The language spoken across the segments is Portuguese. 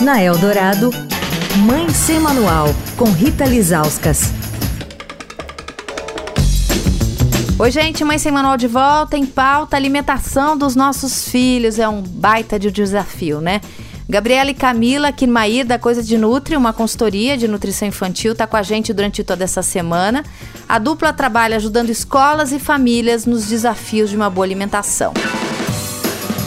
Na Eldorado, Mãe Sem Manual, com Rita Lizauskas. Oi, gente, Mãe Sem Manual de volta em pauta. Alimentação dos nossos filhos é um baita de desafio, né? Gabriela e Camila Kinmair, da Coisa de Nutri, uma consultoria de nutrição infantil, está com a gente durante toda essa semana. A dupla trabalha ajudando escolas e famílias nos desafios de uma boa alimentação.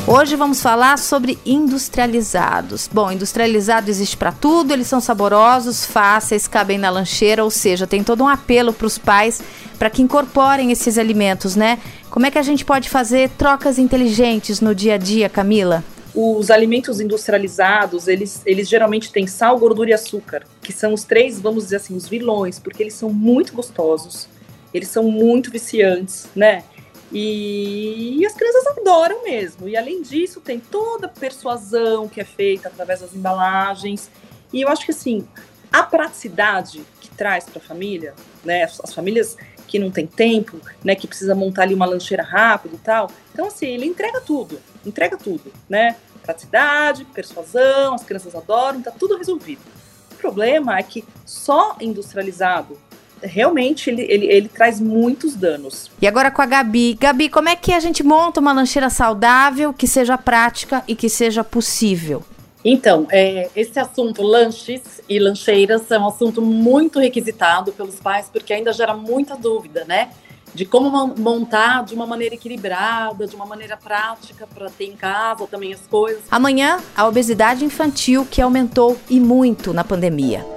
Hoje vamos falar sobre industrializados. Bom, industrializado existe para tudo, eles são saborosos, fáceis, cabem na lancheira, ou seja, tem todo um apelo para os pais para que incorporem esses alimentos, né? Como é que a gente pode fazer trocas inteligentes no dia a dia, Camila? Os alimentos industrializados, eles, eles geralmente têm sal, gordura e açúcar, que são os três, vamos dizer assim, os vilões, porque eles são muito gostosos, eles são muito viciantes, né? E, as crianças adoram mesmo. E além disso, tem toda a persuasão que é feita através das embalagens. E eu acho que assim, a praticidade que traz para a família, né, as famílias que não tem tempo, né, que precisa montar ali uma lancheira rápida e tal. Então assim, ele entrega tudo, entrega tudo, né? Praticidade, persuasão, as crianças adoram, tá tudo resolvido. O problema é que só industrializado realmente ele, ele, ele traz muitos danos. E agora com a Gabi. Gabi, como é que a gente monta uma lancheira saudável, que seja prática e que seja possível? Então, é, esse assunto, lanches e lancheiras, é um assunto muito requisitado pelos pais, porque ainda gera muita dúvida, né? De como montar de uma maneira equilibrada, de uma maneira prática, para ter em casa também as coisas. Amanhã, a obesidade infantil que aumentou e muito na pandemia.